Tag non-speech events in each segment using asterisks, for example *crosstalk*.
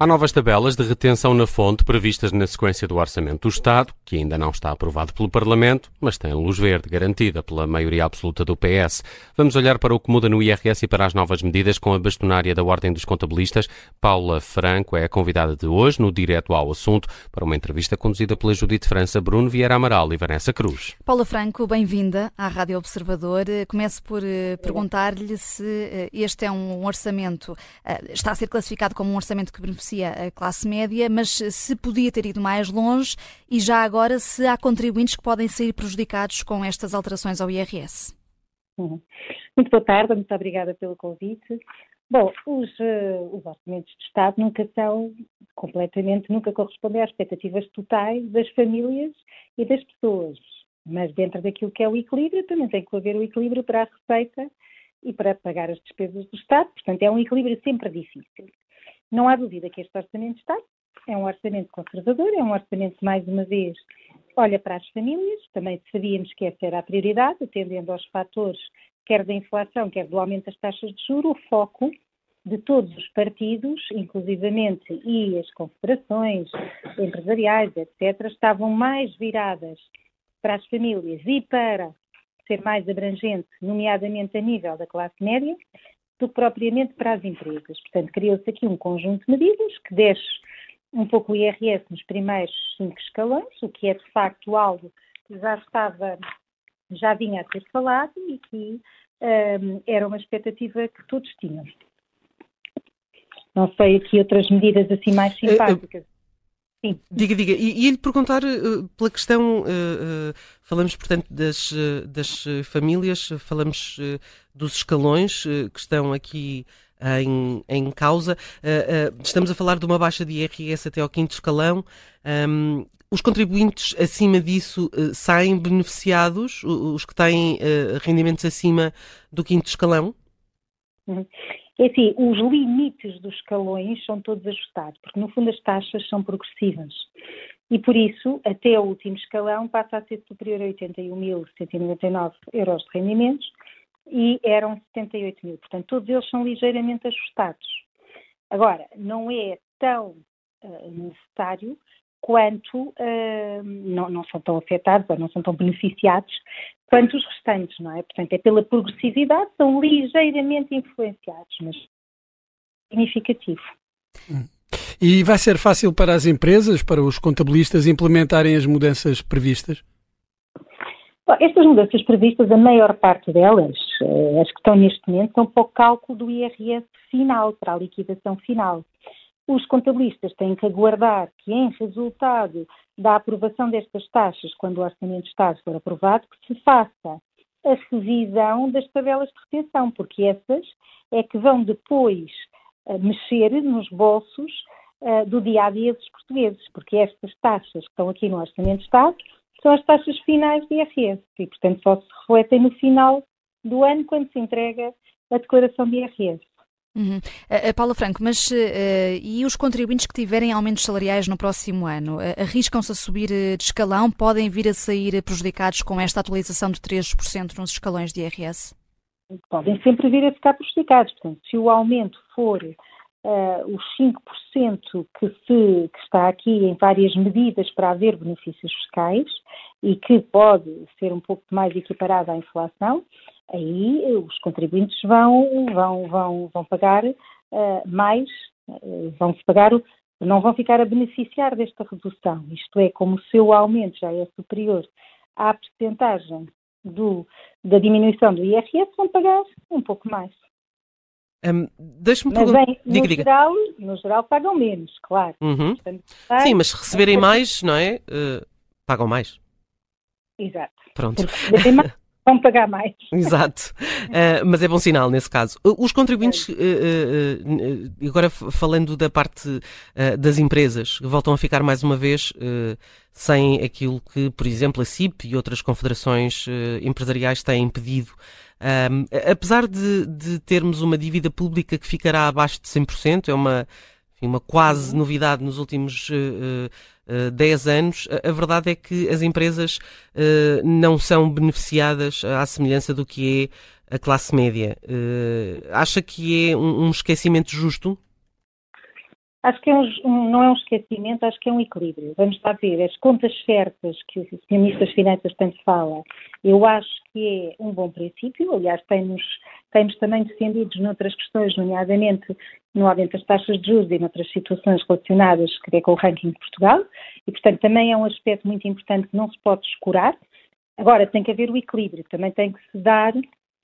Há novas tabelas de retenção na fonte previstas na sequência do Orçamento do Estado, que ainda não está aprovado pelo Parlamento, mas tem luz verde garantida pela maioria absoluta do PS. Vamos olhar para o que muda no IRS e para as novas medidas com a bastonária da Ordem dos Contabilistas. Paula Franco é a convidada de hoje, no Direto ao Assunto, para uma entrevista conduzida pela Judite França, Bruno Vieira Amaral e Vanessa Cruz. Paula Franco, bem-vinda à Rádio Observador. Começo por eh, perguntar-lhe se eh, este é um orçamento, eh, está a ser classificado como um orçamento que beneficia beneficia a classe média, mas se podia ter ido mais longe e já agora se há contribuintes que podem sair prejudicados com estas alterações ao IRS. Uhum. Muito boa tarde, muito obrigada pelo convite. Bom, os, uh, os, orçamentos de Estado nunca são completamente, nunca correspondem às expectativas totais das famílias e das pessoas. Mas dentro daquilo que é o equilíbrio, também tem que haver o equilíbrio para a receita e para pagar as despesas do Estado. Portanto, é um equilíbrio sempre difícil. Não há dúvida que este orçamento está. É um orçamento conservador, é um orçamento, mais uma vez, olha para as famílias. Também sabíamos que essa era a prioridade, atendendo aos fatores, quer da inflação, quer do aumento das taxas de juros, o foco de todos os partidos, inclusivamente e as confederações empresariais, etc., estavam mais viradas para as famílias e para ser mais abrangente, nomeadamente a nível da classe média, do que propriamente para as empresas. Portanto, criou-se aqui um conjunto de medidas que desce um pouco o IRS nos primeiros cinco escalões, o que é de facto algo que já estava, já vinha a ser falado e que um, era uma expectativa que todos tinham. Não sei aqui outras medidas assim mais simpáticas. Sim. Diga, diga. E, e lhe perguntar uh, pela questão, uh, uh, falamos portanto das, das famílias, falamos dos escalões que estão aqui em, em causa. estamos a falar de uma baixa de IRS até ao quinto escalão. Um, os contribuintes acima disso saem beneficiados, os que têm rendimentos acima do quinto escalão? Uhum. É assim, os limites dos escalões são todos ajustados, porque no fundo as taxas são progressivas. E por isso, até o último escalão passa a ser superior a 81.199 euros de rendimentos e eram 78 mil. Portanto, todos eles são ligeiramente ajustados. Agora, não é tão uh, necessário quanto uh, não, não, são tão afetados ou não são tão beneficiados quanto os restantes, não é? Portanto, é pela progressividade, são ligeiramente influenciados, mas significativo. E vai ser fácil para as empresas, para os contabilistas, implementarem as mudanças previstas? Bom, estas mudanças previstas, a maior parte delas, eh, as que estão neste momento, são para o cálculo do IRS final, para a liquidação final. Os contabilistas têm que aguardar que, em resultado da aprovação destas taxas, quando o Orçamento de Estado for aprovado, que se faça a revisão das tabelas de retenção, porque essas é que vão depois uh, mexer nos bolsos uh, do dia a dia dos portugueses, porque estas taxas que estão aqui no Orçamento de Estado são as taxas finais de IRS e, portanto, só se refletem no final do ano, quando se entrega a declaração de IRS. Uhum. Uh, Paula Franco, mas uh, e os contribuintes que tiverem aumentos salariais no próximo ano, uh, arriscam-se a subir de escalão? Podem vir a sair prejudicados com esta atualização de 3% nos escalões de IRS? Podem sempre vir a ficar prejudicados. Portanto, se o aumento for os 5% que, se, que está aqui em várias medidas para haver benefícios fiscais e que pode ser um pouco mais equiparado à inflação, aí os contribuintes vão, vão, vão, vão pagar uh, mais, uh, vão se pagar, não vão ficar a beneficiar desta redução. Isto é, como o seu aumento já é superior à percentagem do, da diminuição do IRS, vão pagar um pouco mais. Um, Deixe-me perguntar. No, diga, diga. Geral, no geral pagam menos, claro. Uhum. Sim, mas se receberem mais, não é? Uh, pagam mais. Exato. Pronto. *laughs* vão pagar mais. Exato. Uh, mas é bom sinal nesse caso. Uh, os contribuintes, uh, agora falando da parte das empresas, voltam a ficar mais uma vez sem aquilo que, por exemplo, a CIP e outras confederações empresariais têm pedido. Um, apesar de, de termos uma dívida pública que ficará abaixo de 100%, é uma uma quase uhum. novidade nos últimos uh, uh, 10 anos, a, verdade é que as empresas uh, não são beneficiadas à semelhança do que é a classe média. Uh, acha que é um esquecimento justo? Acho que é um, não é um esquecimento, acho que é um equilíbrio. Vamos lá ver, as contas certas que o. Ministro das Finanças tanto fala, eu acho que é um bom princípio, aliás, temos, temos também defendidos noutras questões, nomeadamente no aumento das taxas de juros e noutras situações relacionadas com o ranking de Portugal, e portanto também é um aspecto muito importante que não se pode descurar. Agora, tem que haver o equilíbrio, também tem que se dar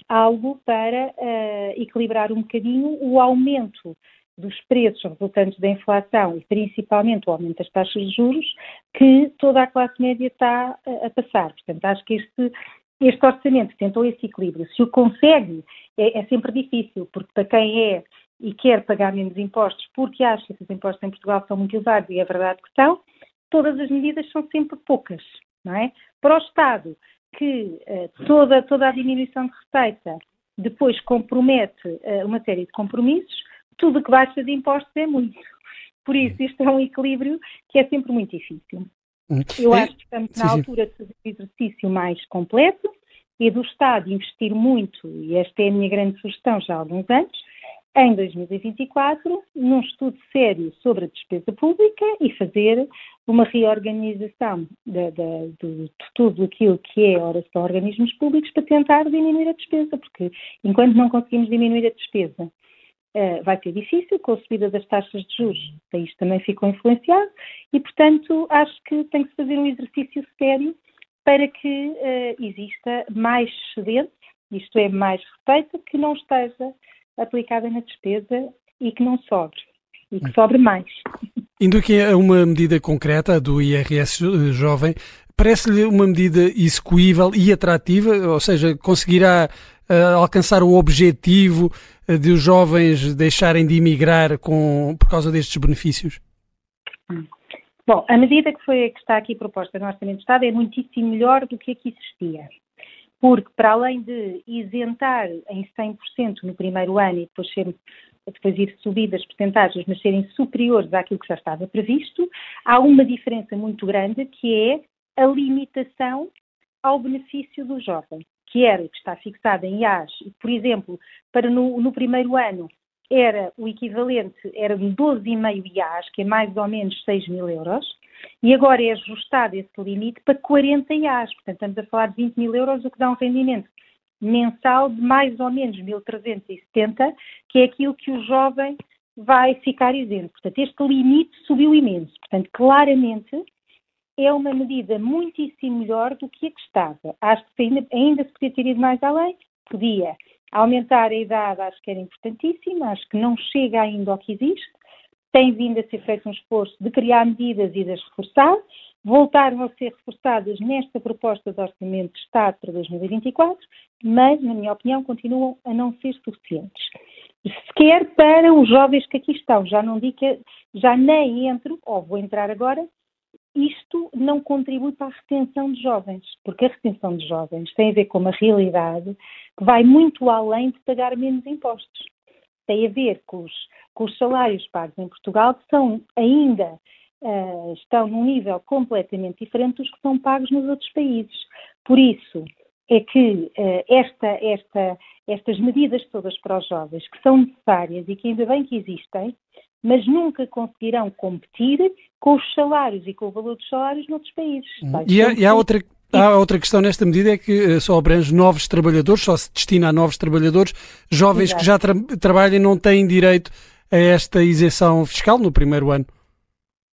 algo para uh, equilibrar um bocadinho o aumento dos preços resultantes da inflação e principalmente o aumento das taxas de juros que toda a classe média está a, passar. Portanto, acho que este, este orçamento tentou esse equilíbrio. Se o consegue, é, é, sempre difícil, porque para quem é e quer pagar menos impostos porque acha que os impostos em Portugal são muito elevados e é verdade que são, todas as medidas são sempre poucas, não é? Para o Estado, que uh, toda, toda a diminuição de receita depois compromete uh, uma série de compromissos, tudo que baixa de impostos é muito. Por isso, isto é um equilíbrio que é sempre muito difícil. Hum. Eu é, acho que estamos na altura de fazer um exercício mais completo e do Estado investir muito, e esta é a minha grande sugestão já há alguns anos, em 2024, num estudo sério sobre a despesa pública e fazer uma reorganização de, de, de, de tudo aquilo que é horas para organismos públicos para tentar diminuir a despesa, porque enquanto não conseguimos diminuir a despesa vai ser difícil, com a subida das taxas de juros, isto também ficou influenciado, e, portanto, acho que tem que se fazer um exercício sério para que uh, exista mais excedente, isto é, mais receita, que não esteja aplicada na despesa e que não sobre, e que sobre mais. *laughs* Indo aqui a uma medida concreta do IRS jovem, parece-lhe uma medida execuível e atrativa, ou seja, conseguirá uh, alcançar o objetivo uh, de os jovens deixarem de emigrar com, por causa destes benefícios? Bom, a medida que, foi, que está aqui proposta no Orçamento de Estado é muitíssimo melhor do que a que existia. Porque, para além de isentar em 100% no primeiro ano e depois, ser, depois ir subindo as porcentagens, mas serem superiores àquilo que já estava previsto, há uma diferença muito grande que é a limitação ao benefício do jovem que era que está fixada em IAS, por exemplo, para no, no primeiro ano era o equivalente, era de 12,5 IAS, que é mais ou menos 6 mil euros, e agora é ajustado esse limite para 40 IAS, portanto estamos a falar de 20 mil euros, o que dá um rendimento mensal de mais ou menos 1.370, que é aquilo que o jovem vai ficar isento. Portanto, este limite subiu imenso. Portanto, claramente, é uma medida muitíssimo melhor do que a que estava. Acho que ainda, ainda se podia ter ido mais além, podia. Aumentar a idade acho que era importantíssimo, acho que não chega ainda ao que existe. Tem vindo a ser feito um esforço de criar medidas e de as reforçar. Voltaram a ser reforçadas nesta proposta de Orçamento de Estado para 2024, mas, na minha opinião, continuam a não ser suficientes. Sequer para os jovens que aqui estão. Já não digo que já nem entro, ou vou entrar agora, isto não contribui para a retenção de jovens, porque a retenção de jovens tem a ver com uma realidade que vai muito além de pagar menos impostos. Tem a ver com os, com os salários pagos em Portugal, que são ainda uh, estão num nível completamente diferente dos que são pagos nos outros países. Por isso é que uh, esta, esta, estas medidas todas para os jovens, que são necessárias e que ainda bem que existem, mas nunca conseguirão competir com os salários e com o valor dos salários noutros países. Uhum. E, há, e há, outra, há outra questão nesta medida é que eh, só abrange novos trabalhadores, só se destina a novos trabalhadores, jovens Exato. que já tra trabalham não têm direito a esta isenção fiscal no primeiro ano.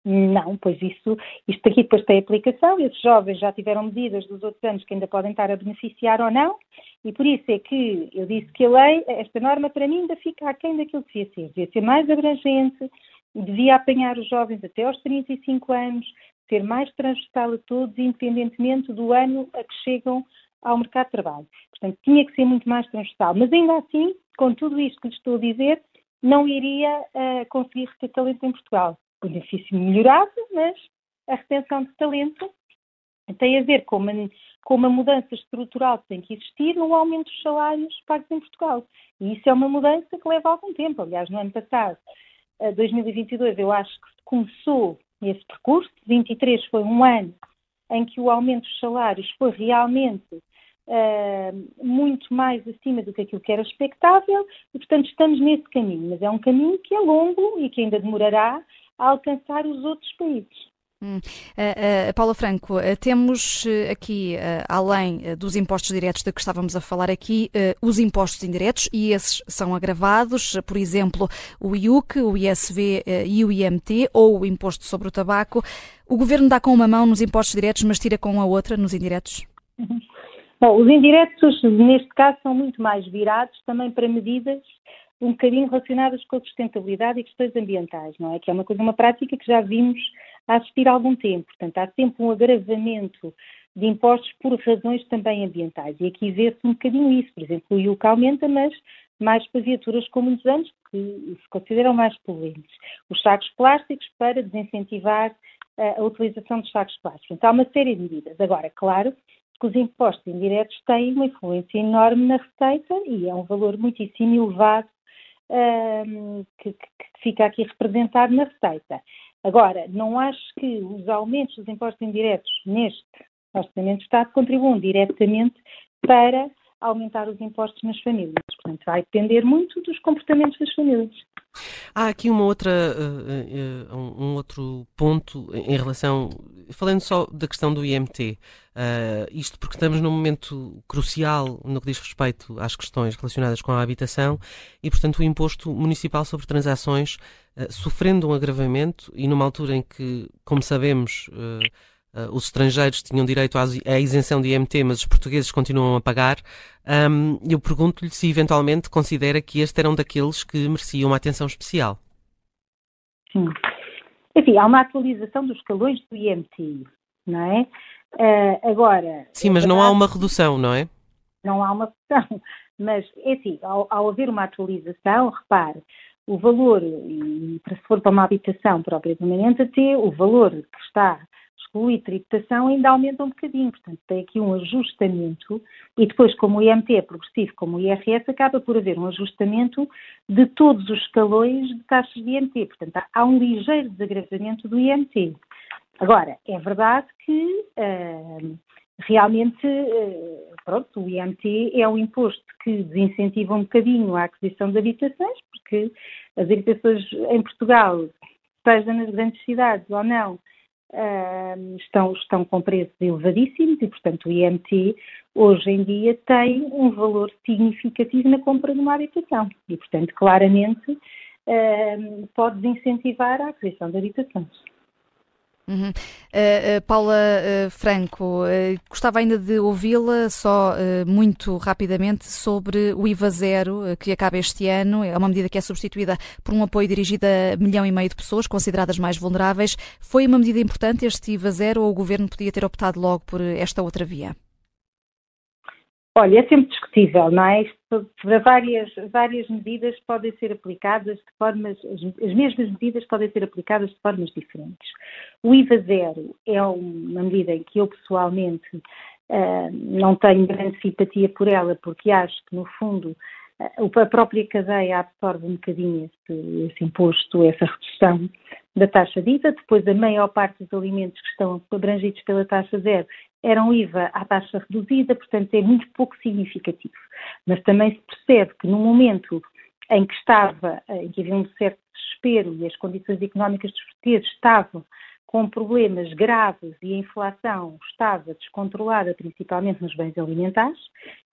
Não, pois isso, isto aqui depois tem aplicação, esses jovens já tiveram medidas dos outros anos que ainda podem estar a beneficiar ou não, e por isso é que eu disse que a lei, esta norma para mim ainda fica aquém daquilo que devia ser, devia ser mais abrangente, devia apanhar os jovens até aos 35 anos, ser mais transversal a todos, independentemente do ano a que chegam ao mercado de trabalho. Portanto, tinha que ser muito mais transversal, mas ainda assim, com tudo isto que lhe estou a dizer, não iria uh, conseguir reter talento em Portugal. Benefício melhorado, mas a retenção de talento tem a ver com uma, com uma mudança estrutural que tem que existir no aumento dos salários pagos em Portugal. E isso é uma mudança que leva algum tempo. Aliás, no ano passado, 2022, eu acho que começou esse percurso. 23 foi um ano em que o aumento dos salários foi realmente uh, muito mais acima do que aquilo que era expectável e, portanto, estamos nesse caminho. Mas é um caminho que é longo e que ainda demorará a alcançar os outros países. Uh, uh, Paula Franco, uh, temos aqui, além dos impostos diretos de que estávamos a falar aqui, os impostos indiretos e esses são agravados, por exemplo, o IUC, o ISV e o IMT, ou o imposto sobre o tabaco. O governo dá com uma mão nos impostos diretos, mas tira com a outra nos indiretos? Bom, os indiretos, neste caso, são muito mais virados também para medidas um bocadinho relacionadas com a sustentabilidade e questões ambientais, não é? Que é uma coisa, uma prática que já vimos a assistir há algum tempo. Portanto, há sempre um agravamento de impostos por razões também ambientais. E aqui vê-se um bocadinho isso. Por exemplo, o IUC aumenta, mas mais para viaturas com muitos anos, que se consideram mais poluentes. Os sacos plásticos para desincentivar uh, a utilização dos sacos plásticos. Então, há uma série de medidas. Agora, claro que os impostos indiretos têm uma influência enorme na receita e é um valor muitíssimo elevado uh, que, que fica aqui representado na receita. Agora, não acho que os aumentos dos impostos indiretos neste Orçamento de Estado contribuam diretamente para aumentar os impostos nas famílias. Portanto, vai depender muito dos comportamentos das famílias. Há aqui uma outra, uh, uh, um outro ponto em relação, falando só da questão do IMT, uh, isto porque estamos num momento crucial no que diz respeito às questões relacionadas com a habitação e, portanto, o imposto municipal sobre transações sofrendo um agravamento e numa altura em que, como sabemos, Uh, os estrangeiros tinham direito à, isenção de IMT, mas os portugueses continuam a pagar. Um, eu pergunto-lhe se eventualmente considera que este era um daqueles que mereciam uma atenção especial. Sim. Enfim, há uma atualização dos escalões do IMT, não é? Uh, agora. Sim, mas não há uma redução, não é? Não há uma redução. *laughs* Mas, é assim, ao, ao haver uma atualização, repare, o valor, e se for para uma habitação própria permanente, até o valor que está exclui tributação, ainda aumenta um bocadinho. Portanto, tem aqui um ajustamento e depois, como o IMT é progressivo, como o IRS, acaba por haver um ajustamento de todos os escalões de taxas de IMT. Portanto, há um ligeiro desagravamento do IMT. Agora, é verdade que uh, realmente, uh, pronto, o IMT é um imposto que desincentiva um bocadinho a aquisição de habitações, porque as habitações em Portugal, seja nas grandes cidades ou não, uh, estão, estão com preços elevadíssimos e, portanto, o IMT hoje em dia tem um valor significativo na compra de uma habitação e, portanto, claramente uh, pode desincentivar a aquisição de habitações. Uhum. Uh, uh, Paula uh, Franco, gostava ainda de ouvi-la só muito rapidamente sobre o IVA zero que acaba este ano. É uma medida que é substituída por um apoio dirigido a milhão e meio de pessoas consideradas mais vulneráveis. Foi uma medida importante este IVA zero ou o governo podia ter optado logo por esta outra via? Olha, é sempre discutível, não é? Várias, várias medidas podem ser aplicadas de formas, as, as, mesmas medidas podem ser aplicadas de formas diferentes. O IVA zero é uma medida em que eu pessoalmente uh, não tenho grande simpatia por ela, porque acho que, no fundo, uh, a própria cadeia absorve um bocadinho esse, esse imposto, essa redução da taxa de IVA, depois a maior parte dos alimentos que estão abrangidos pela taxa zero eram IVA à taxa reduzida, portanto é muito pouco significativo. Mas também se percebe que no momento em que estava, em que havia um certo desespero e as condições económicas dos portugueses estavam com problemas graves e a inflação estava descontrolada, principalmente nos bens alimentares,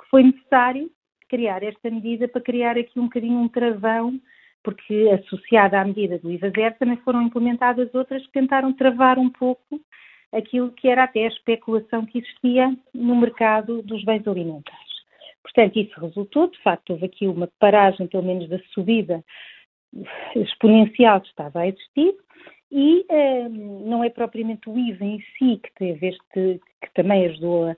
que foi necessário criar esta medida para criar aqui um bocadinho um travão porque associada à medida do IVA zero também foram implementadas outras que tentaram travar um pouco aquilo que era até a especulação que existia no mercado dos bens alimentares. Portanto, isso resultou, de facto, houve aqui uma paragem, pelo menos, da subida exponencial que estava a existir, e eh, não é propriamente o IVA em si que teve este, que também ajudou a,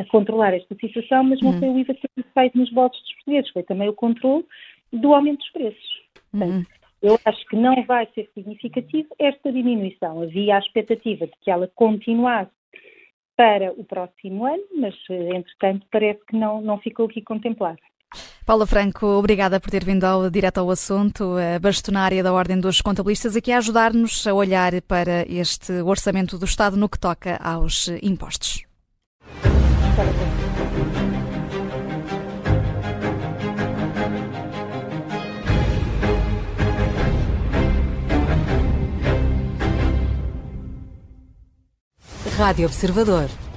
a controlar esta situação, mas não uhum. foi o IVA que foi feito nos bolsos dos portugueses, foi também o controle do aumento dos preços. Portanto, uhum. Eu acho que não vai ser significativo esta diminuição. Havia a expectativa de que ela continuasse para o próximo ano, mas entretanto parece que não, não ficou aqui contemplada. Paula Franco, obrigada por ter vindo ao, direto ao assunto, a bastonária da Ordem dos Contabilistas, aqui a ajudar-nos a olhar para este orçamento do Estado no que toca aos impostos. Rádio Observador.